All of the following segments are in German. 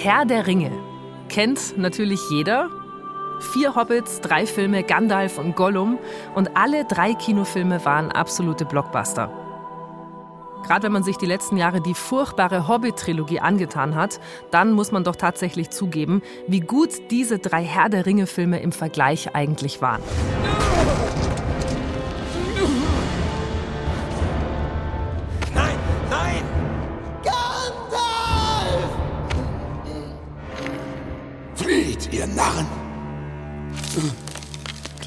Herr der Ringe. Kennt natürlich jeder. Vier Hobbits, drei Filme, Gandalf und Gollum. Und alle drei Kinofilme waren absolute Blockbuster. Gerade wenn man sich die letzten Jahre die furchtbare Hobbit-Trilogie angetan hat, dann muss man doch tatsächlich zugeben, wie gut diese drei Herr der Ringe-Filme im Vergleich eigentlich waren.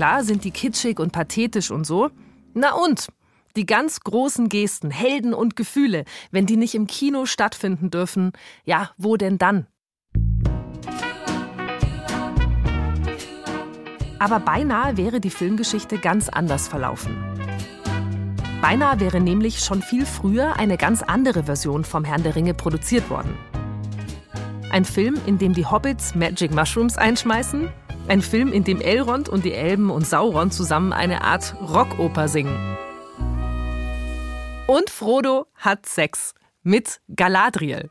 Klar sind die kitschig und pathetisch und so. Na und? Die ganz großen Gesten, Helden und Gefühle, wenn die nicht im Kino stattfinden dürfen, ja, wo denn dann? Aber beinahe wäre die Filmgeschichte ganz anders verlaufen. Beinahe wäre nämlich schon viel früher eine ganz andere Version vom Herrn der Ringe produziert worden. Ein Film, in dem die Hobbits Magic Mushrooms einschmeißen. Ein Film, in dem Elrond und die Elben und Sauron zusammen eine Art Rockoper singen. Und Frodo hat Sex mit Galadriel.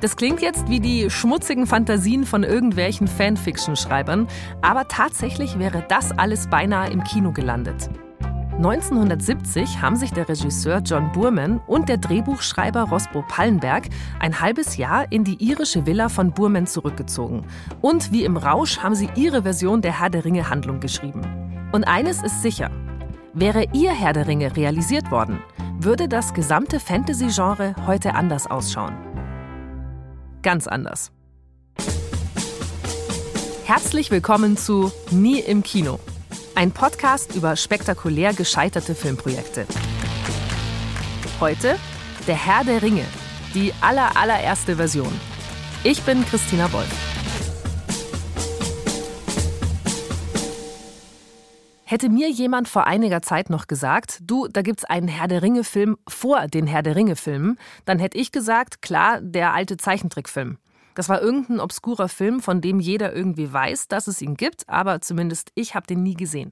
Das klingt jetzt wie die schmutzigen Fantasien von irgendwelchen Fanfiction-Schreibern, aber tatsächlich wäre das alles beinahe im Kino gelandet. 1970 haben sich der Regisseur John Burman und der Drehbuchschreiber Rosbo Pallenberg ein halbes Jahr in die irische Villa von Burman zurückgezogen. Und wie im Rausch haben sie ihre Version der Herr der Ringe Handlung geschrieben. Und eines ist sicher, wäre ihr Herr der Ringe realisiert worden, würde das gesamte Fantasy-Genre heute anders ausschauen. Ganz anders. Herzlich willkommen zu Nie im Kino. Ein Podcast über spektakulär gescheiterte Filmprojekte. Heute Der Herr der Ringe, die aller allererste Version. Ich bin Christina Wolf. Hätte mir jemand vor einiger Zeit noch gesagt, du, da gibt's einen Herr der Ringe-Film vor den Herr der Ringe-Filmen, dann hätte ich gesagt, klar, der alte Zeichentrickfilm. Das war irgendein obskurer Film, von dem jeder irgendwie weiß, dass es ihn gibt, aber zumindest ich habe den nie gesehen.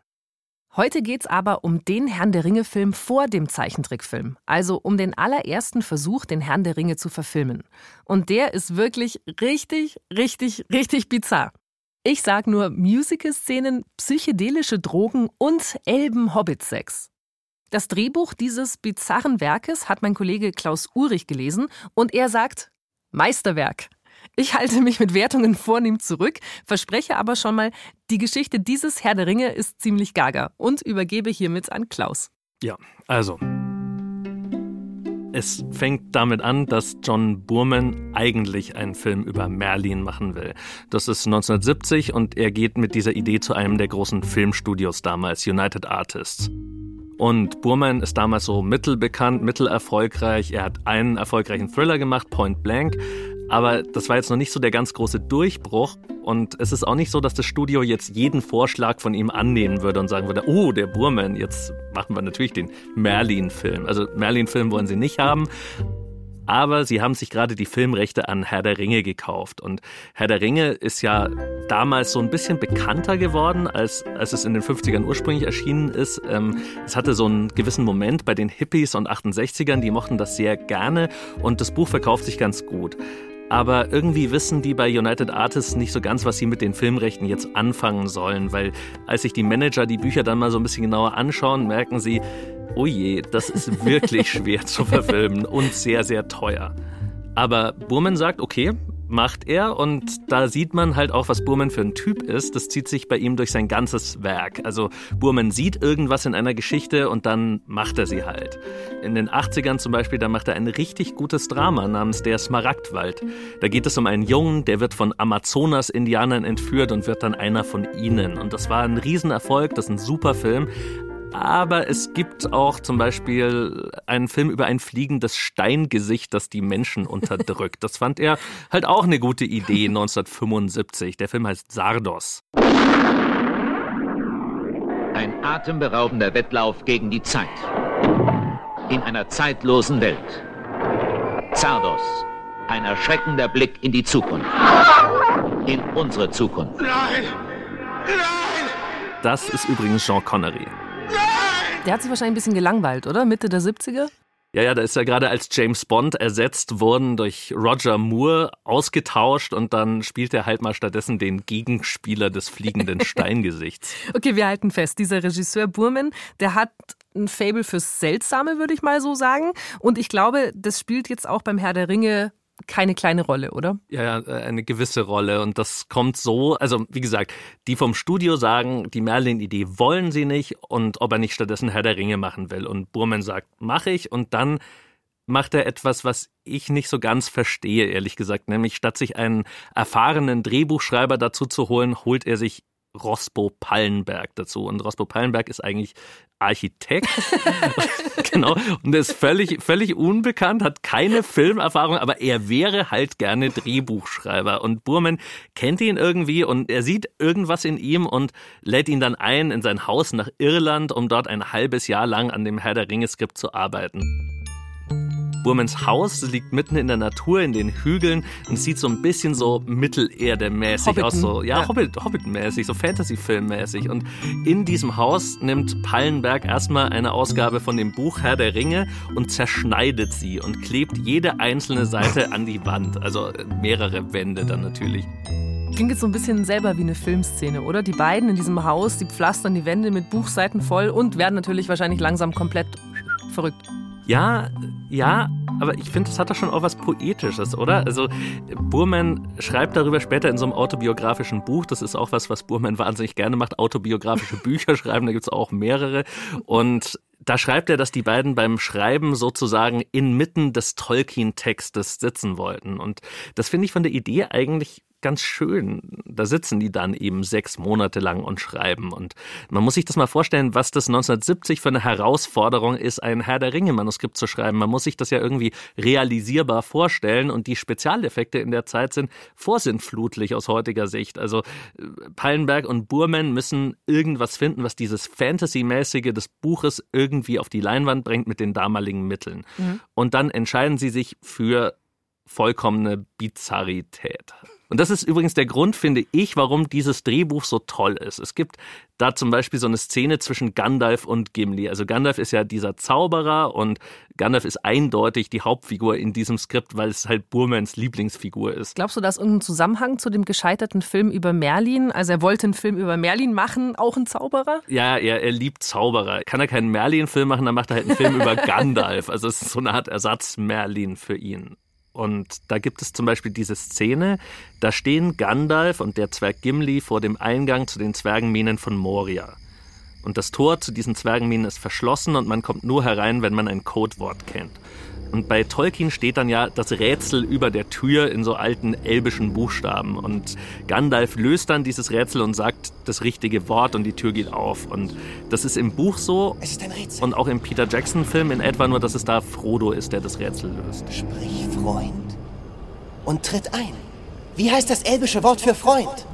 Heute geht's aber um den Herrn der Ringe-Film vor dem Zeichentrickfilm, also um den allerersten Versuch, den Herrn der Ringe zu verfilmen. Und der ist wirklich richtig, richtig, richtig bizarr. Ich sag nur Musical-Szenen, psychedelische Drogen und Elben-Hobbit-Sex. Das Drehbuch dieses bizarren Werkes hat mein Kollege Klaus Urich gelesen und er sagt Meisterwerk. Ich halte mich mit Wertungen vornehm zurück, verspreche aber schon mal, die Geschichte dieses Herr der Ringe ist ziemlich gaga und übergebe hiermit an Klaus. Ja, also. Es fängt damit an, dass John Burman eigentlich einen Film über Merlin machen will. Das ist 1970 und er geht mit dieser Idee zu einem der großen Filmstudios damals, United Artists. Und Burman ist damals so mittelbekannt, mittelerfolgreich. Er hat einen erfolgreichen Thriller gemacht, Point Blank. Aber das war jetzt noch nicht so der ganz große Durchbruch. Und es ist auch nicht so, dass das Studio jetzt jeden Vorschlag von ihm annehmen würde und sagen würde, oh, der Burman, jetzt machen wir natürlich den Merlin-Film. Also Merlin-Film wollen sie nicht haben. Aber sie haben sich gerade die Filmrechte an Herr der Ringe gekauft. Und Herr der Ringe ist ja damals so ein bisschen bekannter geworden, als, als es in den 50ern ursprünglich erschienen ist. Ähm, es hatte so einen gewissen Moment bei den Hippies und 68ern, die mochten das sehr gerne und das Buch verkauft sich ganz gut. Aber irgendwie wissen die bei United Artists nicht so ganz, was sie mit den Filmrechten jetzt anfangen sollen, weil als sich die Manager die Bücher dann mal so ein bisschen genauer anschauen, merken sie, oh je, das ist wirklich schwer zu verfilmen und sehr, sehr teuer. Aber Burman sagt, okay, macht er und da sieht man halt auch, was Burman für ein Typ ist. Das zieht sich bei ihm durch sein ganzes Werk. Also Burman sieht irgendwas in einer Geschichte und dann macht er sie halt. In den 80ern zum Beispiel, da macht er ein richtig gutes Drama namens Der Smaragdwald. Da geht es um einen Jungen, der wird von Amazonas-Indianern entführt und wird dann einer von ihnen. Und das war ein Riesenerfolg, das ist ein super Film. Aber es gibt auch zum Beispiel einen Film über ein fliegendes Steingesicht, das die Menschen unterdrückt. Das fand er halt auch eine gute Idee 1975. Der Film heißt Sardos. Ein atemberaubender Wettlauf gegen die Zeit. In einer zeitlosen Welt. Zardos. Ein erschreckender Blick in die Zukunft. In unsere Zukunft. Nein! Nein! Das ist übrigens Sean Connery. Der hat sich wahrscheinlich ein bisschen gelangweilt, oder? Mitte der 70er? Ja, ja, da ist er gerade als James Bond ersetzt worden durch Roger Moore, ausgetauscht und dann spielt er halt mal stattdessen den Gegenspieler des fliegenden Steingesichts. okay, wir halten fest, dieser Regisseur Burman, der hat ein Fable fürs Seltsame, würde ich mal so sagen. Und ich glaube, das spielt jetzt auch beim Herr der Ringe keine kleine Rolle, oder? Ja, äh, eine gewisse Rolle. Und das kommt so, also wie gesagt, die vom Studio sagen, die Merlin-Idee wollen sie nicht und ob er nicht stattdessen Herr der Ringe machen will. Und Burman sagt, mache ich. Und dann macht er etwas, was ich nicht so ganz verstehe, ehrlich gesagt. Nämlich statt sich einen erfahrenen Drehbuchschreiber dazu zu holen, holt er sich Rospo Pallenberg dazu. Und Rospo Pallenberg ist eigentlich Architekt. genau. Und er ist völlig, völlig unbekannt, hat keine Filmerfahrung, aber er wäre halt gerne Drehbuchschreiber. Und Burman kennt ihn irgendwie und er sieht irgendwas in ihm und lädt ihn dann ein in sein Haus nach Irland, um dort ein halbes Jahr lang an dem Herr der Ringe-Skript zu arbeiten. Burmans Haus liegt mitten in der Natur, in den Hügeln und sieht so ein bisschen so Mittelerde-mäßig aus, so ja, ja. Hobbit, Hobbit-mäßig, so Fantasy-Film-mäßig. Und in diesem Haus nimmt Pallenberg erstmal eine Ausgabe von dem Buch Herr der Ringe und zerschneidet sie und klebt jede einzelne Seite an die Wand, also mehrere Wände dann natürlich. Klingt jetzt so ein bisschen selber wie eine Filmszene, oder? Die beiden in diesem Haus, die pflastern die Wände mit Buchseiten voll und werden natürlich wahrscheinlich langsam komplett verrückt. Ja, ja, aber ich finde, das hat doch schon auch was Poetisches, oder? Also Burman schreibt darüber später in so einem autobiografischen Buch. Das ist auch was, was Burman wahnsinnig gerne macht, autobiografische Bücher schreiben. Da gibt es auch mehrere. Und da schreibt er, dass die beiden beim Schreiben sozusagen inmitten des Tolkien-Textes sitzen wollten. Und das finde ich von der Idee eigentlich ganz schön. Da sitzen die dann eben sechs Monate lang und schreiben. Und man muss sich das mal vorstellen, was das 1970 für eine Herausforderung ist, ein Herr der Ringe-Manuskript zu schreiben. Man muss sich das ja irgendwie realisierbar vorstellen. Und die Spezialeffekte in der Zeit sind vorsintflutlich aus heutiger Sicht. Also äh, Pallenberg und Burman müssen irgendwas finden, was dieses Fantasy-mäßige des Buches irgendwie auf die Leinwand bringt mit den damaligen Mitteln. Mhm. Und dann entscheiden sie sich für vollkommene Bizarrität. Und das ist übrigens der Grund, finde ich, warum dieses Drehbuch so toll ist. Es gibt da zum Beispiel so eine Szene zwischen Gandalf und Gimli. Also Gandalf ist ja dieser Zauberer und Gandalf ist eindeutig die Hauptfigur in diesem Skript, weil es halt Burmans Lieblingsfigur ist. Glaubst du, da ist irgendein Zusammenhang zu dem gescheiterten Film über Merlin? Also er wollte einen Film über Merlin machen, auch ein Zauberer? Ja, er, er liebt Zauberer. Kann er keinen Merlin-Film machen, dann macht er halt einen Film über Gandalf. Also es ist so eine Art Ersatz-Merlin für ihn. Und da gibt es zum Beispiel diese Szene, da stehen Gandalf und der Zwerg Gimli vor dem Eingang zu den Zwergenminen von Moria. Und das Tor zu diesen Zwergenminen ist verschlossen und man kommt nur herein, wenn man ein Codewort kennt. Und bei Tolkien steht dann ja das Rätsel über der Tür in so alten elbischen Buchstaben. Und Gandalf löst dann dieses Rätsel und sagt das richtige Wort und die Tür geht auf. Und das ist im Buch so. Es ist ein Rätsel. Und auch im Peter Jackson-Film in etwa, nur dass es da Frodo ist, der das Rätsel löst. Sprich, Freund. Und tritt ein. Wie heißt das elbische Wort für Freund?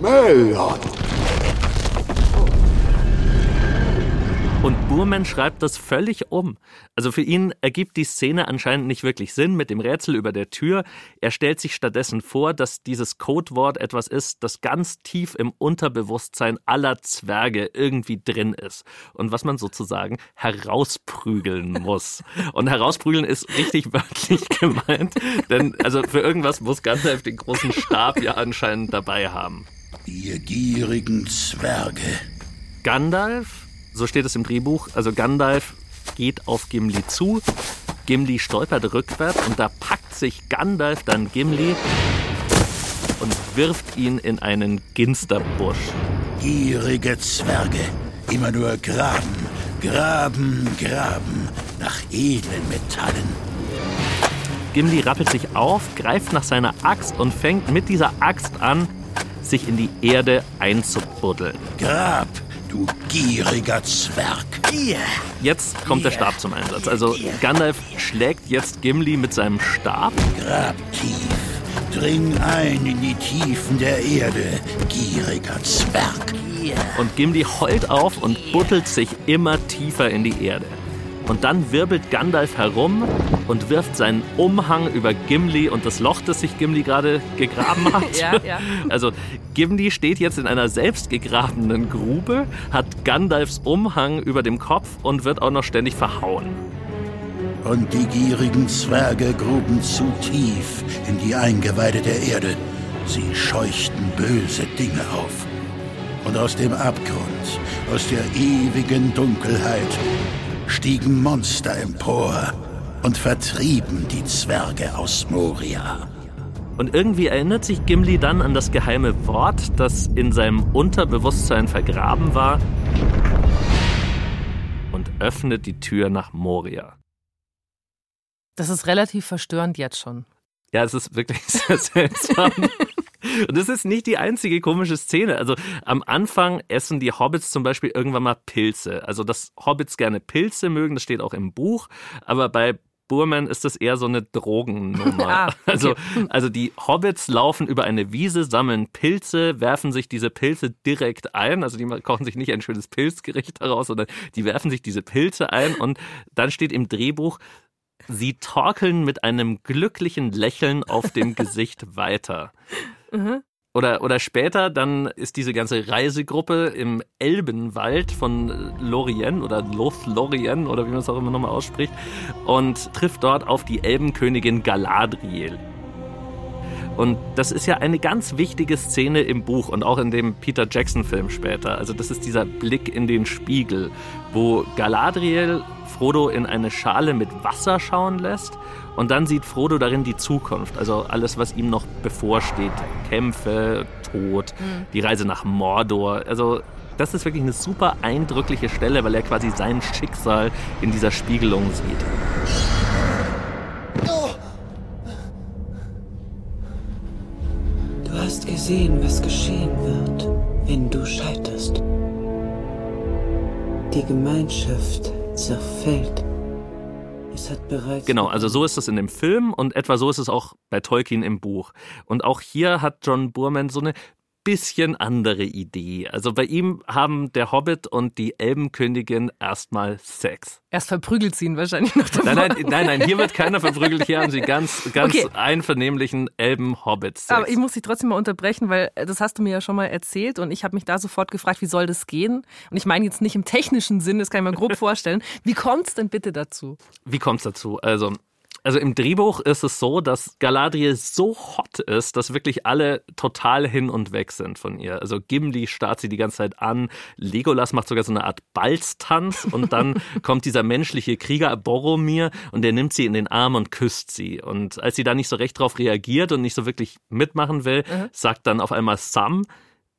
Melon. Und Burman schreibt das völlig um. Also für ihn ergibt die Szene anscheinend nicht wirklich Sinn mit dem Rätsel über der Tür. Er stellt sich stattdessen vor, dass dieses Codewort etwas ist, das ganz tief im Unterbewusstsein aller Zwerge irgendwie drin ist. Und was man sozusagen herausprügeln muss. Und herausprügeln ist richtig wörtlich gemeint. Denn also für irgendwas muss Gandalf den großen Stab ja anscheinend dabei haben. Ihr gierigen Zwerge. Gandalf so steht es im Drehbuch. Also Gandalf geht auf Gimli zu. Gimli stolpert rückwärts und da packt sich Gandalf dann Gimli und wirft ihn in einen Ginsterbusch. Gierige Zwerge. Immer nur graben, graben, graben nach edlen Metallen. Gimli rappelt sich auf, greift nach seiner Axt und fängt mit dieser Axt an, sich in die Erde einzubuddeln. Grab, du gieriger Zwerg. Jetzt kommt der Stab zum Einsatz. Also Gandalf schlägt jetzt Gimli mit seinem Stab. Grab tief. Dring ein in die Tiefen der Erde, gieriger Zwerg. Und Gimli heult auf und buttelt sich immer tiefer in die Erde. Und dann wirbelt Gandalf herum und wirft seinen Umhang über Gimli und das Loch, das sich Gimli gerade gegraben hat. ja, ja. Also Gimli steht jetzt in einer selbstgegrabenen Grube, hat Gandalfs Umhang über dem Kopf und wird auch noch ständig verhauen. Und die gierigen Zwerge gruben zu tief in die Eingeweide der Erde. Sie scheuchten böse Dinge auf. Und aus dem Abgrund, aus der ewigen Dunkelheit, stiegen Monster empor und vertrieben die Zwerge aus Moria. Und irgendwie erinnert sich Gimli dann an das geheime Wort, das in seinem Unterbewusstsein vergraben war und öffnet die Tür nach Moria. Das ist relativ verstörend jetzt schon. Ja, es ist wirklich sehr seltsam. Und das ist nicht die einzige komische Szene. Also am Anfang essen die Hobbits zum Beispiel irgendwann mal Pilze. Also dass Hobbits gerne Pilze mögen, das steht auch im Buch. Aber bei Burman ist das eher so eine Drogennummer. Ah, okay. also, also die Hobbits laufen über eine Wiese, sammeln Pilze, werfen sich diese Pilze direkt ein. Also die kochen sich nicht ein schönes Pilzgericht daraus, sondern die werfen sich diese Pilze ein und dann steht im Drehbuch, sie torkeln mit einem glücklichen Lächeln auf dem Gesicht weiter. Oder, oder später, dann ist diese ganze Reisegruppe im Elbenwald von Lorien oder Lothlorien oder wie man es auch immer nochmal ausspricht und trifft dort auf die Elbenkönigin Galadriel. Und das ist ja eine ganz wichtige Szene im Buch und auch in dem Peter Jackson-Film später. Also das ist dieser Blick in den Spiegel, wo Galadriel Frodo in eine Schale mit Wasser schauen lässt und dann sieht Frodo darin die Zukunft, also alles, was ihm noch bevorsteht. Kämpfe, Tod, die Reise nach Mordor. Also das ist wirklich eine super eindrückliche Stelle, weil er quasi sein Schicksal in dieser Spiegelung sieht. Du hast gesehen, was geschehen wird, wenn du scheiterst. Die Gemeinschaft zerfällt. Es hat bereits. Genau, also so ist es in dem Film und etwa so ist es auch bei Tolkien im Buch. Und auch hier hat John Boorman so eine bisschen andere Idee. Also bei ihm haben der Hobbit und die Elbenkönigin erstmal Sex. Erst verprügelt sie ihn wahrscheinlich noch davor. Nein, nein, nein, nein, hier wird keiner verprügelt. Hier haben sie ganz, ganz Okay. einvernehmlichen Elben-Hobbit-Sex. Aber ich muss dich trotzdem mal unterbrechen, weil äh, das hast du mir ja schon mal erzählt und ich habe mich da sofort gefragt, wie soll das gehen? Und ich meine jetzt nicht im technischen Sinn, das kann ich mir grob vorstellen. Wie kommt es denn bitte dazu? Wie kommt's dazu? Also, also im Drehbuch ist es so, dass Galadriel so hot ist, dass wirklich alle total hin und weg sind von ihr. Also Gimli starrt sie die ganze Zeit an, Legolas macht sogar so eine Art Balztanz und dann kommt dieser menschliche Krieger Boromir und der nimmt sie in den Arm und küsst sie. Und als sie da nicht so recht drauf reagiert und nicht so wirklich mitmachen will, sagt dann auf einmal Sam,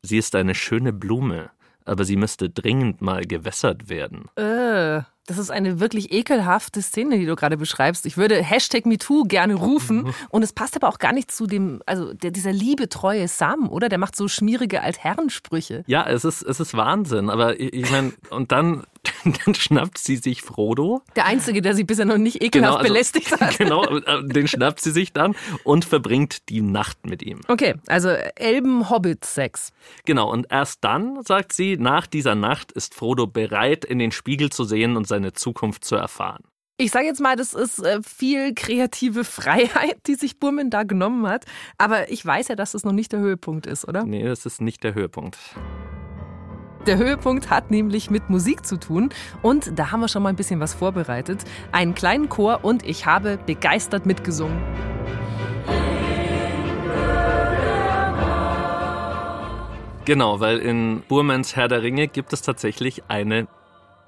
sie ist eine schöne Blume, aber sie müsste dringend mal gewässert werden. Äh, das ist eine wirklich ekelhafte Szene, die du gerade beschreibst. Ich würde Hashtag MeToo gerne rufen. Und es passt aber auch gar nicht zu dem, also der, dieser liebetreue Sam, oder? Der macht so schmierige Altherrensprüche. Ja, es ist, es ist Wahnsinn, aber ich, ich meine, und dann, dann schnappt sie sich Frodo. Der Einzige, der sie bisher noch nicht ekelhaft also- belästigt hat. Genau, äh, den schnappt sie sich dann und verbringt die Nacht mit ihm. Okay, also Elben-Hobbit-Sex. Genau, und erst dann, sagt sie, nach dieser Nacht ist Frodo bereit, in den Spiegel zu sehen und seine Zukunft zu erfahren. Ich sage jetzt mal, das ist äh, viel kreative Freiheit, die sich Burman da genommen hat. Aber ich weiß ja, dass das noch nicht der Höhepunkt ist, oder? Nee, das ist nicht der Höhepunkt. Der Höhepunkt hat nämlich mit Musik zu tun. Und da haben wir schon mal ein bisschen was vorbereitet. Einen kleinen Chor und ich habe begeistert mitgesungen. Genau, weil in Burmans Herr der Ringe gibt es tatsächlich eine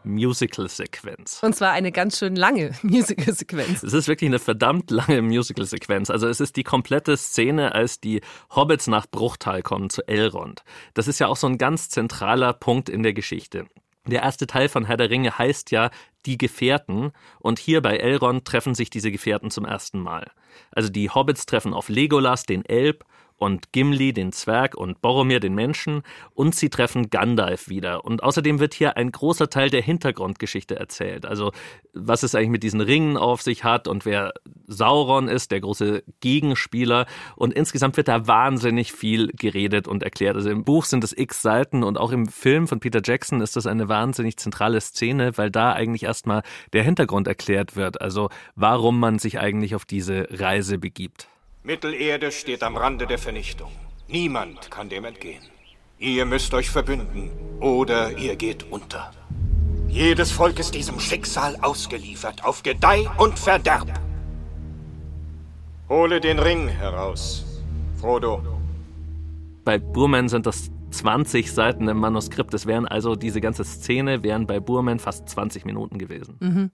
Musical-Sequenz. Und zwar eine ganz schön lange Musical-Sequenz. Es ist wirklich eine verdammt lange Musical-Sequenz. Also es ist die komplette Szene, als die Hobbits nach Bruchtal kommen zu Elrond. Das ist ja auch so ein ganz zentraler Punkt in der Geschichte. Der erste Teil von Herr der Ringe heißt ja Die Gefährten und hier bei Elrond treffen sich diese Gefährten zum ersten Mal. Also die Hobbits treffen auf Legolas, den Elb, und Gimli, den Zwerg, und Boromir, den Menschen, und sie treffen Gandalf wieder. Und außerdem wird hier ein großer Teil der Hintergrundgeschichte erzählt. Also, was es eigentlich mit diesen Ringen auf sich hat und wer Sauron ist, der große Gegenspieler. Und insgesamt wird da wahnsinnig viel geredet und erklärt. Also im Buch sind es x Seiten und auch im Film von Peter Jackson ist das eine wahnsinnig zentrale Szene, weil da eigentlich erstmal der Hintergrund erklärt wird. Also, warum man sich eigentlich auf diese Reise begibt. Mittelerde steht am Rande der Vernichtung. Niemand kann dem entgehen. Ihr müsst euch verbünden oder ihr geht unter. Jedes Volk ist diesem Schicksal ausgeliefert, auf Gedeih und Verderb. Hole den Ring heraus, Frodo. Bei Burman sind das 20 Seiten im Manuskript. Es wären also diese ganze Szene wären bei Burman fast 20 Minuten gewesen. Mhm.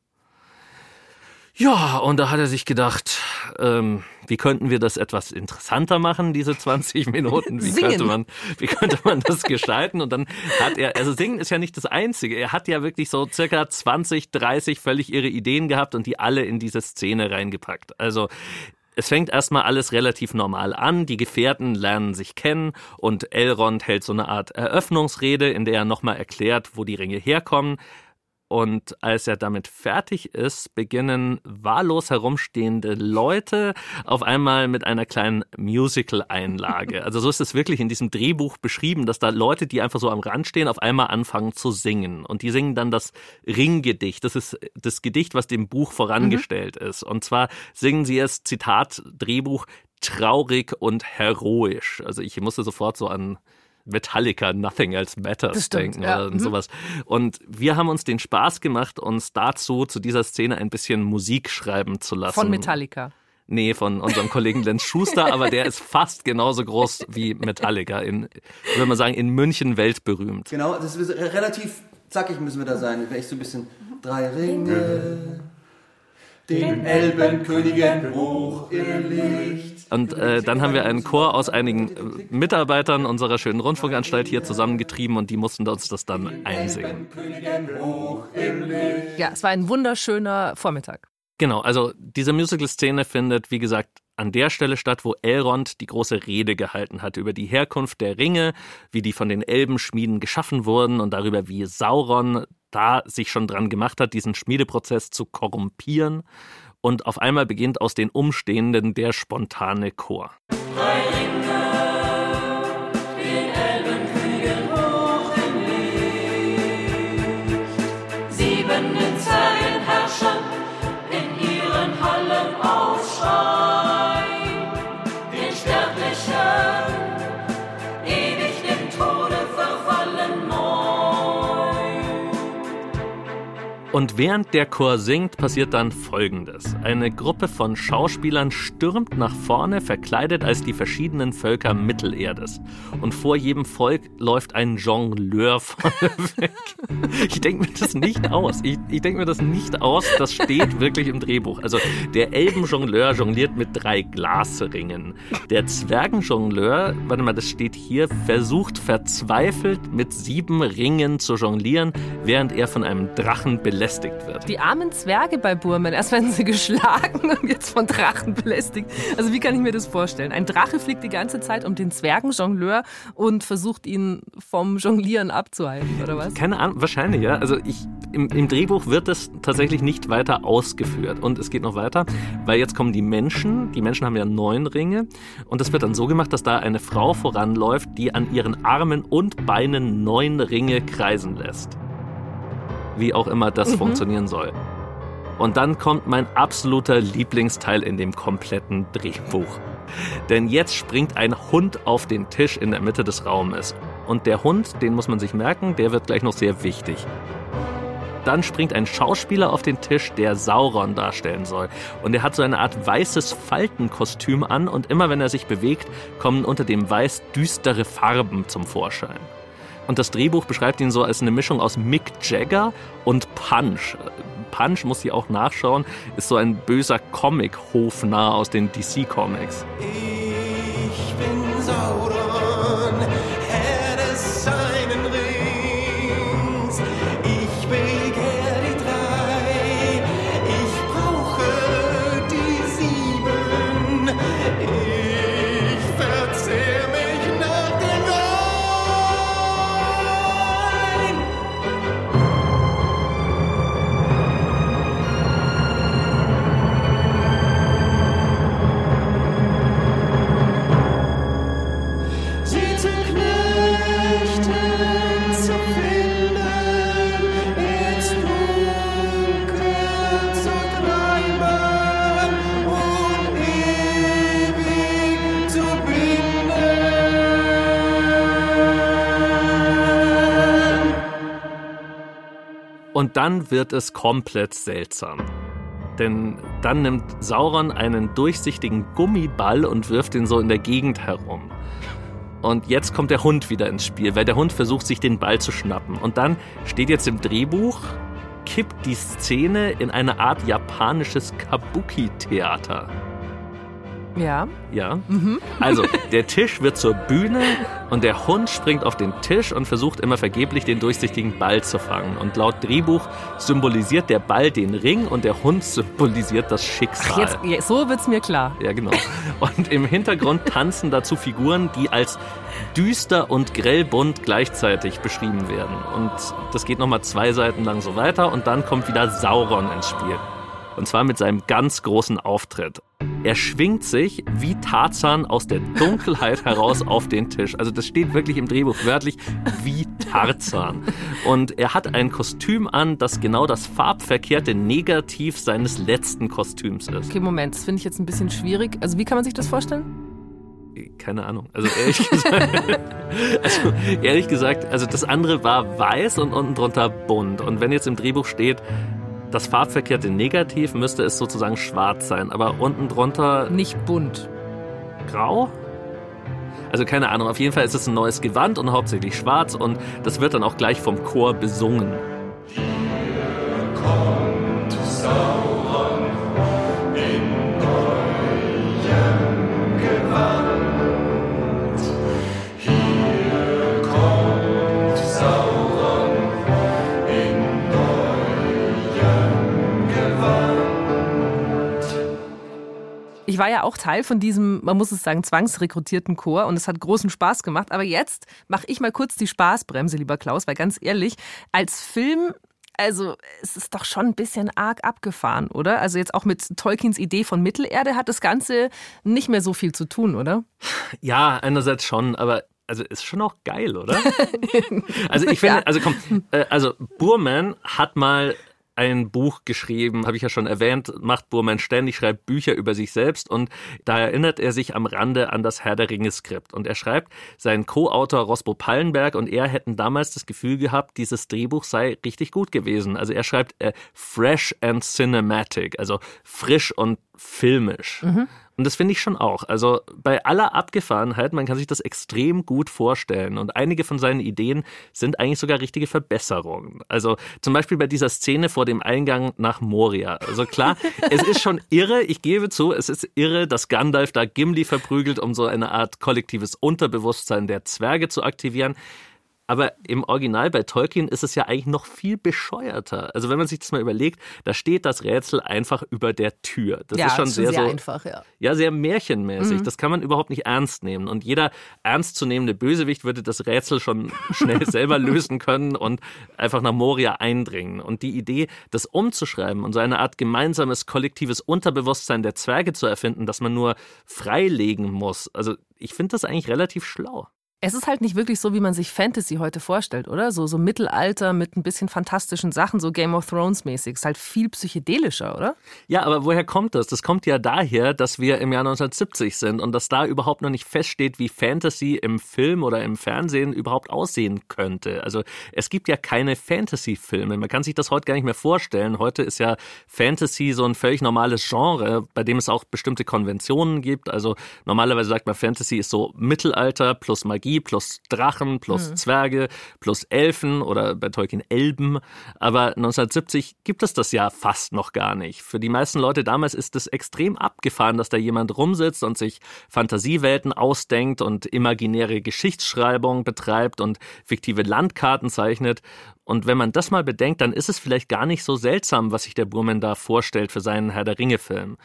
Ja, und da hat er sich gedacht, ähm, wie könnten wir das etwas interessanter machen, diese 20 Minuten? Wie könnte man, wie könnte man das gestalten? Und dann hat er, also Singen ist ja nicht das Einzige. Er hat ja wirklich so circa 20, 30 völlig irre Ideen gehabt und die alle in diese Szene reingepackt. Also es fängt erstmal alles relativ normal an. Die Gefährten lernen sich kennen und Elrond hält so eine Art Eröffnungsrede, in der er nochmal erklärt, wo die Ringe herkommen. Und als er damit fertig ist, beginnen wahllos herumstehende Leute auf einmal mit einer kleinen Musical-Einlage. Also so ist es wirklich in diesem Drehbuch beschrieben, dass da Leute, die einfach so am Rand stehen, auf einmal anfangen zu singen. Und die singen dann das Ringgedicht. Das ist das Gedicht, was dem Buch vorangestellt mhm. ist. Und zwar singen sie es, Zitat, Drehbuch, traurig und heroisch. Also ich musste sofort so an Metallica Nothing Else Matters stimmt, denken ja. oder mhm. sowas. Und wir haben uns den Spaß gemacht, uns dazu zu dieser Szene ein bisschen Musik schreiben zu lassen. Von Metallica. Nee, von unserem Kollegen Lenz Schuster, aber der ist fast genauso groß wie Metallica. In, würde man sagen, in München weltberühmt. Genau, das ist relativ zackig müssen wir da sein. Wäre ich so ein bisschen drei Ringe den Elbenkönigen hoch im Licht. Und äh, dann haben wir einen Chor aus einigen äh, Mitarbeitern unserer schönen Rundfunkanstalt hier zusammengetrieben und die mussten uns das dann einsingen. Ja, es war ein wunderschöner Vormittag. Genau, also diese Musical-Szene findet, wie gesagt, an der Stelle statt, wo Elrond die große Rede gehalten hat über die Herkunft der Ringe, wie die von den Elbenschmieden geschaffen wurden und darüber, wie Sauron da sich schon dran gemacht hat, diesen Schmiedeprozess zu korrumpieren. Und auf einmal beginnt aus den Umstehenden der spontane Chor. Drei Und während der Chor singt, passiert dann Folgendes. Eine Gruppe von Schauspielern stürmt nach vorne, verkleidet als die verschiedenen Völker Mittelerdes. Und vor jedem Volk läuft ein Jongleur vorne weg. Ich denke mir das nicht aus. Ich, ich denke mir das nicht aus. Das steht wirklich im Drehbuch. Also der Elbenjongleur jongliert mit drei Glasringen. Der Zwergenjongleur, warte mal, das steht hier, versucht verzweifelt mit sieben Ringen zu jonglieren, während er von einem Drachen belästigt belästigt wird. Die armen Zwerge bei Burmen, erst werden sie geschlagen und jetzt von Drachen belästigt. Also wie kann ich mir das vorstellen? Ein Drache fliegt die ganze Zeit um den Zwergenjongleur und versucht ihn vom Jonglieren abzuhalten, oder was? Keine Ahnung, wahrscheinlich, ja. Also ich, im, im Drehbuch wird das tatsächlich nicht weiter ausgeführt. Und es geht noch weiter, weil jetzt kommen die Menschen. Die Menschen haben ja neun Ringe. Und es wird dann so gemacht, dass da eine Frau voranläuft, die an ihren Armen und Beinen neun Ringe kreisen lässt wie auch immer das mhm. funktionieren soll. Und dann kommt mein absoluter Lieblingsteil in dem kompletten Drehbuch. Denn jetzt springt ein Hund auf den Tisch in der Mitte des Raumes. Und der Hund, den muss man sich merken, der wird gleich noch sehr wichtig. Dann springt ein Schauspieler auf den Tisch, der Sauron darstellen soll. Und er hat so eine Art weißes Faltenkostüm an und immer wenn er sich bewegt, kommen unter dem Weiß düstere Farben zum Vorschein. Und das Drehbuch beschreibt ihn so als eine Mischung aus Mick Jagger und Punch. Punch, muss ich auch nachschauen, ist so ein böser Comic-Hofnarr aus den DC-Comics. Ich bin Sauron, Und dann wird es komplett seltsam. Denn dann nimmt Sauron einen durchsichtigen Gummiball und wirft ihn so in der Gegend herum. Und jetzt kommt der Hund wieder ins Spiel, weil der Hund versucht, sich den Ball zu schnappen. Und dann steht jetzt im Drehbuch, kippt die Szene in eine Art japanisches Kabuki-Theater. Ja. Ja. Also, der Tisch wird zur Bühne und der Hund springt auf den Tisch und versucht immer vergeblich den durchsichtigen Ball zu fangen. Und laut Drehbuch symbolisiert der Ball den Ring und der Hund symbolisiert das Schicksal. Ach, jetzt, so wird's mir klar. Ja, genau. Und im Hintergrund tanzen dazu Figuren, die als düster und grellbunt gleichzeitig beschrieben werden. Und das geht nochmal zwei Seiten lang so weiter und dann kommt wieder Sauron ins Spiel. Und zwar mit seinem ganz großen Auftritt. Er schwingt sich wie Tarzan aus der Dunkelheit heraus auf den Tisch. Also das steht wirklich im Drehbuch wörtlich wie Tarzan. Und er hat ein Kostüm an, das genau das farbverkehrte Negativ seines letzten Kostüms ist. Okay, Moment, das finde ich jetzt ein bisschen schwierig. Also wie kann man sich das vorstellen? Keine Ahnung. Also ehrlich gesagt, also ehrlich gesagt, also das andere war weiß und unten drunter bunt. Und wenn jetzt im Drehbuch steht, das farbverkehrte Negativ müsste es sozusagen schwarz sein, aber unten drunter Nicht bunt. grau? Also keine Ahnung, auf jeden Fall ist es ein neues Gewand und hauptsächlich schwarz und das wird dann auch gleich vom Chor besungen. Ich war ja auch Teil von diesem, man muss es sagen, zwangsrekrutierten Chor und es hat großen Spaß gemacht. Aber jetzt mache ich mal kurz die Spaßbremse, lieber Klaus, weil ganz ehrlich, als Film also es ist doch schon ein bisschen arg abgefahren, oder? Also jetzt auch mit Tolkiens Idee von Mittelerde hat das Ganze nicht mehr so viel zu tun, oder? Ja, einerseits schon, aber also ist schon auch geil, oder? also ich finde, also komm, äh, also Burman hat mal ein Buch geschrieben, habe ich ja schon erwähnt, macht Burman ständig, schreibt Bücher über sich selbst und da erinnert er sich am Rande an das Herr der Ringe Skript und er schreibt, sein Co-Autor Rosbo Pallenberg und er hätten damals das Gefühl gehabt, dieses Drehbuch sei richtig gut gewesen. Also er schreibt äh, fresh and cinematic, also frisch und filmisch. Und das finde ich schon auch. Also bei aller Abgefahrenheit, man kann sich das extrem gut vorstellen. Und einige von seinen Ideen sind eigentlich sogar richtige Verbesserungen. Also zum Beispiel bei dieser Szene vor dem Eingang nach Moria. Also klar, es ist schon irre, ich gebe zu, es ist irre, dass Gandalf da Gimli verprügelt, um so eine Art kollektives Unterbewusstsein der Zwerge zu aktivieren. Aber im Original bei Tolkien ist es ja eigentlich noch viel bescheuerter. Also wenn man sich das mal überlegt, da steht das Rätsel einfach über der Tür. Das ist schon sehr, so einfach, ja. ja, sehr märchenmäßig. Das kann man überhaupt nicht ernst nehmen. Und jeder ernstzunehmende Bösewicht würde das Rätsel schon schnell selber lösen können und einfach nach Moria eindringen. Und die Idee, das umzuschreiben und so eine Art gemeinsames kollektives Unterbewusstsein der Zwerge zu erfinden, das man nur freilegen muss. Also ich finde das eigentlich relativ schlau. Es ist halt nicht wirklich so, wie man sich Fantasy heute vorstellt, oder? So, so Mittelalter mit ein bisschen fantastischen Sachen, so Game of Thrones mäßig. Ist halt viel psychedelischer, oder? Ja, aber woher kommt das? Das kommt ja daher, dass wir im Jahr 1970 sind und dass da überhaupt noch nicht feststeht, wie Fantasy im Film oder im Fernsehen überhaupt aussehen könnte. Also es gibt ja keine Fantasy-Filme. Man kann sich das heute gar nicht mehr vorstellen. Heute ist ja Fantasy so ein völlig normales Genre, bei dem es auch bestimmte Konventionen gibt. Also normalerweise sagt man, Fantasy ist so Mittelalter plus Magie plus Drachen plus Zwerge plus Elfen oder bei Tolkien Elben. Aber 1970 gibt es das ja fast noch gar nicht. Für die meisten Leute damals ist es extrem abgefahren, dass da jemand rumsitzt und sich Fantasiewelten ausdenkt und imaginäre Geschichtsschreibung betreibt und fiktive Landkarten zeichnet. Und wenn man das mal bedenkt, dann ist es vielleicht gar nicht so seltsam, was sich der Burman da vorstellt für seinen Herr der Ringe-Film.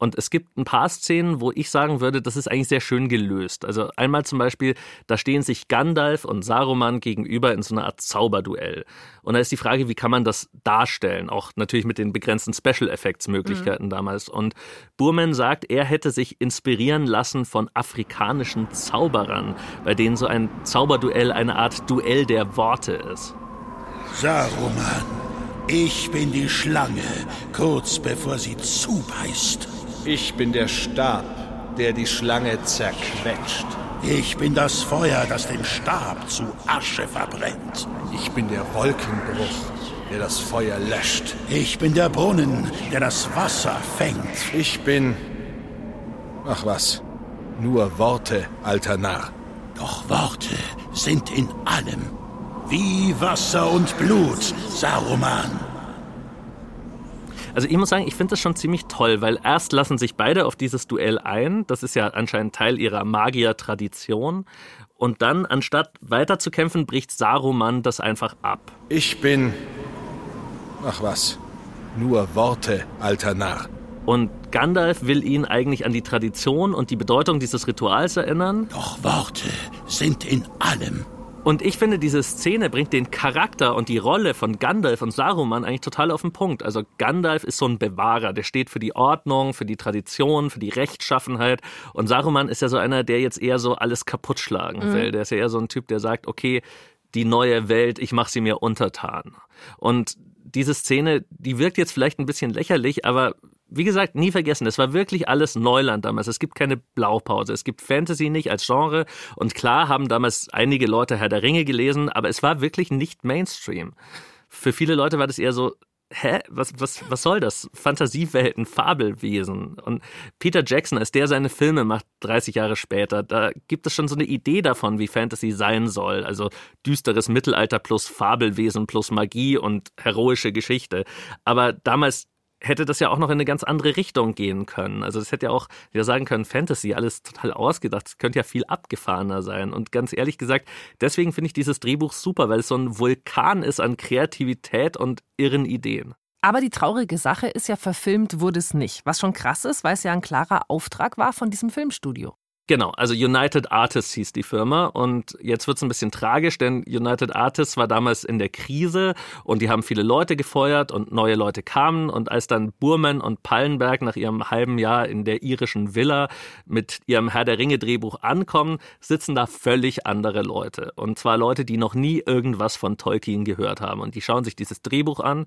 Und es gibt ein paar Szenen, wo ich sagen würde, das ist eigentlich sehr schön gelöst. Also einmal zum Beispiel, da stehen sich Gandalf und Saruman gegenüber in so einer Art Zauberduell. Und da ist die Frage, wie kann man das darstellen? Auch natürlich mit den begrenzten Special Effects Möglichkeiten damals. Und Burman sagt, er hätte sich inspirieren lassen von afrikanischen Zauberern, bei denen so ein Zauberduell eine Art Duell der Worte ist. Saruman, ich bin die Schlange, kurz bevor sie zubeißt. Ich bin der Stab, der die Schlange zerquetscht. Ich bin das Feuer, das den Stab zu Asche verbrennt. Ich bin der Wolkenbruch, der das Feuer löscht. Ich bin der Brunnen, der das Wasser fängt. Ich bin. Ach was. Nur Worte, alter Narr. Doch Worte sind in allem. Wie Wasser und Blut, Saruman. Also ich muss sagen, ich finde das schon ziemlich toll, weil erst lassen sich beide auf dieses Duell ein. Das ist ja anscheinend Teil ihrer Magier-Tradition. Und dann, anstatt weiter zu kämpfen, bricht Saruman das einfach ab. Ich bin. Ach was. Nur Worte, alter Narr. Und Gandalf will ihn eigentlich an die Tradition und die Bedeutung dieses Rituals erinnern. Doch Worte sind in allem. Und ich finde, diese Szene bringt den Charakter und die Rolle von Gandalf und Saruman eigentlich total auf den Punkt. Also Gandalf ist so ein Bewahrer, der steht für die Ordnung, für die Tradition, für die Rechtschaffenheit. Und Saruman ist ja so einer, der jetzt eher so alles kaputt schlagen will. Mhm. Der ist ja eher so ein Typ, der sagt, okay, die neue Welt, ich mache sie mir untertan. Und diese Szene, die wirkt jetzt vielleicht ein bisschen lächerlich, aber wie gesagt, nie vergessen, es war wirklich alles Neuland damals. Es gibt keine Blaupause. Es gibt Fantasy nicht als Genre. Und klar haben damals einige Leute Herr der Ringe gelesen, aber es war wirklich nicht Mainstream. Für viele Leute war das eher so, hä, was, was, was soll das? Fantasiewelten, Fabelwesen. Und Peter Jackson, als der seine Filme macht, 30 Jahre später, da gibt es schon so eine Idee davon, wie Fantasy sein soll. Also düsteres Mittelalter plus Fabelwesen plus Magie und heroische Geschichte. Aber damals hätte das ja auch noch in eine ganz andere Richtung gehen können. Also das hätte ja auch, wir sagen können, Fantasy, alles total ausgedacht. Es könnte ja viel abgefahrener sein. Und ganz ehrlich gesagt, deswegen finde ich dieses Drehbuch super, weil es so ein Vulkan ist an Kreativität und irren Ideen. Aber die traurige Sache ist ja, verfilmt wurde es nicht. Was schon krass ist, weil es ja ein klarer Auftrag war von diesem Filmstudio. Genau, also United Artists hieß die Firma und jetzt wird es ein bisschen tragisch, denn United Artists war damals in der Krise und die haben viele Leute gefeuert und neue Leute kamen und als dann Burman und Pallenberg nach ihrem halben Jahr in der irischen Villa mit ihrem Herr der Ringe Drehbuch ankommen, sitzen da völlig andere Leute und zwar Leute, die noch nie irgendwas von Tolkien gehört haben und die schauen sich dieses Drehbuch an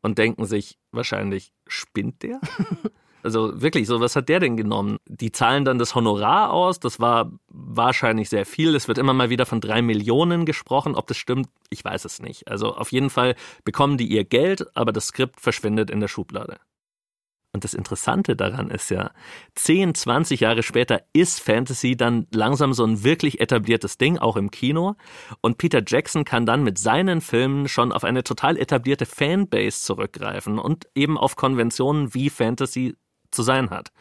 und denken sich wahrscheinlich, spinnt der? Also wirklich, so was hat der denn genommen? Die zahlen dann das Honorar aus, das war wahrscheinlich sehr viel. Es wird immer mal wieder von drei Millionen gesprochen. Ob das stimmt, ich weiß es nicht. Also auf jeden Fall bekommen die ihr Geld, aber das Skript verschwindet in der Schublade. Und das Interessante daran ist ja, 10, 20 Jahre später ist Fantasy dann langsam so ein wirklich etabliertes Ding, auch im Kino. Und Peter Jackson kann dann mit seinen Filmen schon auf eine total etablierte Fanbase zurückgreifen und eben auf Konventionen, wie Fantasy zu sein hat.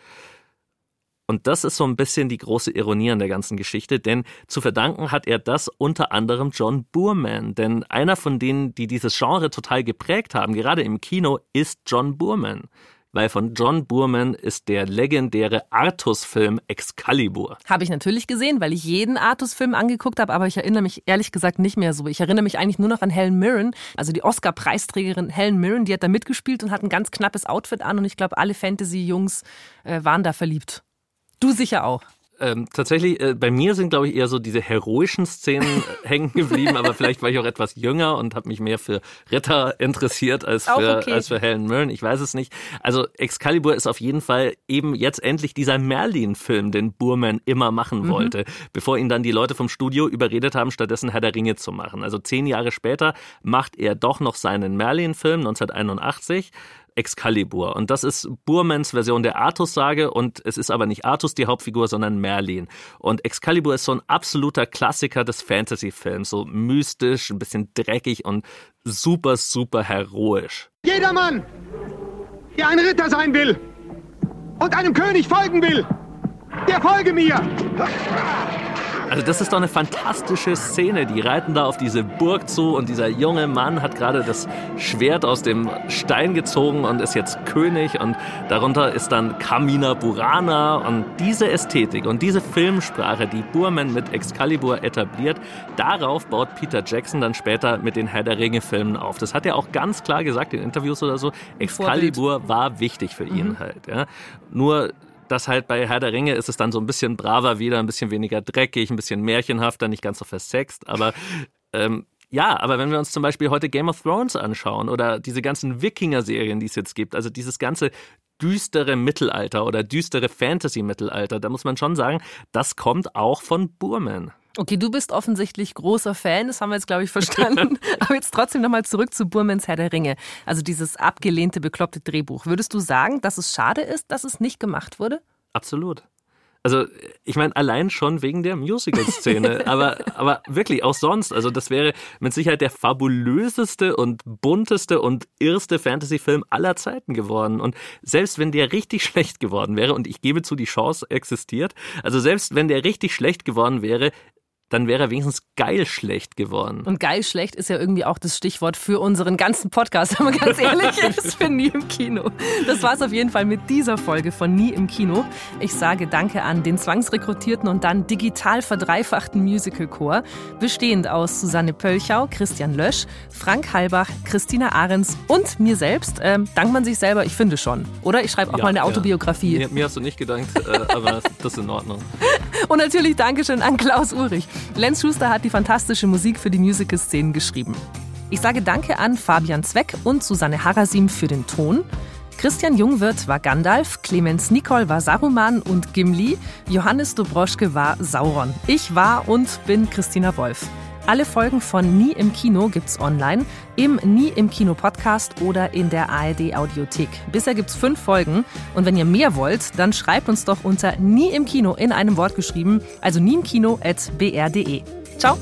Und das ist so ein bisschen die große Ironie an der ganzen Geschichte, denn zu verdanken hat er das unter anderem John Boorman. Denn einer von denen, die dieses Genre total geprägt haben, gerade im Kino, ist John Boorman weil von John Boorman ist der legendäre Artus-Film Excalibur. Habe ich natürlich gesehen, weil ich jeden Artus-Film angeguckt habe, aber ich erinnere mich ehrlich gesagt nicht mehr so. Ich erinnere mich eigentlich nur noch an Helen Mirren, also die Oscar-Preisträgerin Helen Mirren, die hat da mitgespielt und hat ein ganz knappes Outfit an und ich glaube, alle Fantasy-Jungs äh, waren da verliebt. Du sicher auch. Ähm, tatsächlich, äh, bei mir sind, glaube ich, eher so diese heroischen Szenen hängen geblieben, aber vielleicht war ich auch etwas jünger und habe mich mehr für Ritter interessiert als für, okay. als für Helen Mirren. Ich weiß es nicht. Also Excalibur ist auf jeden Fall eben jetzt endlich dieser Merlin-Film, den Burman immer machen mhm. wollte, bevor ihn dann die Leute vom Studio überredet haben, stattdessen Herr der Ringe zu machen. Also zehn Jahre später macht er doch noch seinen Merlin-Film 1981 Excalibur. Und das ist Burmans Version der Artus-Sage und es ist aber nicht Artus die Hauptfigur, sondern Merlin. Und Excalibur ist so ein absoluter Klassiker des Fantasy-Films, so mystisch, ein bisschen dreckig und super, super heroisch. Jeder Mann, der ein Ritter sein will und einem König folgen will, der folge mir! Also das ist doch eine fantastische Szene. Die reiten da auf diese Burg zu und dieser junge Mann hat gerade das Schwert aus dem Stein gezogen und ist jetzt König und darunter ist dann Kamina Burana und diese Ästhetik und diese Filmsprache, die Burman mit Excalibur etabliert, darauf baut Peter Jackson dann später mit den Herr der Ringe Filmen auf. Das hat er auch ganz klar gesagt in Interviews oder so. Excalibur war wichtig für ihn mhm. halt. Ja. Nur dass halt bei Herr der Ringe ist es dann so ein bisschen braver wieder, ein bisschen weniger dreckig, ein bisschen märchenhafter, nicht ganz so versext, aber ähm, ja, aber wenn wir uns zum Beispiel heute Game of Thrones anschauen oder diese ganzen Wikinger-Serien, die es jetzt gibt, also dieses ganze düstere Mittelalter oder düstere Fantasy-Mittelalter, da muss man schon sagen, das kommt auch von Burman. Okay, du bist offensichtlich großer Fan, das haben wir jetzt, glaube ich, verstanden. Aber jetzt trotzdem nochmal zurück zu Burmans Herr der Ringe. Also dieses abgelehnte, bekloppte Drehbuch. Würdest du sagen, dass es schade ist, dass es nicht gemacht wurde? Absolut. Also, ich meine, allein schon wegen der Musical-Szene, aber, aber wirklich auch sonst. Also, das wäre mit Sicherheit der fabulöseste und bunteste und irrste Fantasy-Film aller Zeiten geworden. Und selbst wenn der richtig schlecht geworden wäre, und ich gebe zu, die Chance existiert, also selbst wenn der richtig schlecht geworden wäre, dann wäre er wenigstens geil schlecht geworden. Und geil schlecht ist ja irgendwie auch das Stichwort für unseren ganzen Podcast, wenn man ganz ehrlich ist, für Nie im Kino. Das war es auf jeden Fall mit dieser Folge von Nie im Kino. Ich sage Danke an den zwangsrekrutierten und dann digital verdreifachten Musical-Chor, bestehend aus Susanne Pölchau, Christian Lösch, Frank Halbach, Christina Ahrens und mir selbst. Ähm, dankt man sich selber? Ich finde schon. Oder? Ich schreibe auch ja, mal eine Autobiografie. Ja. Mir, mir, hast du nicht gedankt, äh, aber das ist in Ordnung. Und natürlich Dankeschön an Klaus Ulrich. Lenz Schuster hat die fantastische Musik für die Musical-Szenen geschrieben. Ich sage Danke an Fabian Zweck und Susanne Harasim für den Ton. Christian Jungwirth war Gandalf, Clemens Nicol war Saruman und Gimli, Johannes Dobroschke war Sauron. Ich war und bin Christina Wolf. Alle Folgen von Nie im Kino gibt's online, im Nie im Kino Podcast oder in der ARD Audiothek. Bisher gibt's fünf Folgen und wenn ihr mehr wollt, dann schreibt uns doch unter Nie im Kino in einem Wort geschrieben, also nie im Kino at br.de. Ciao!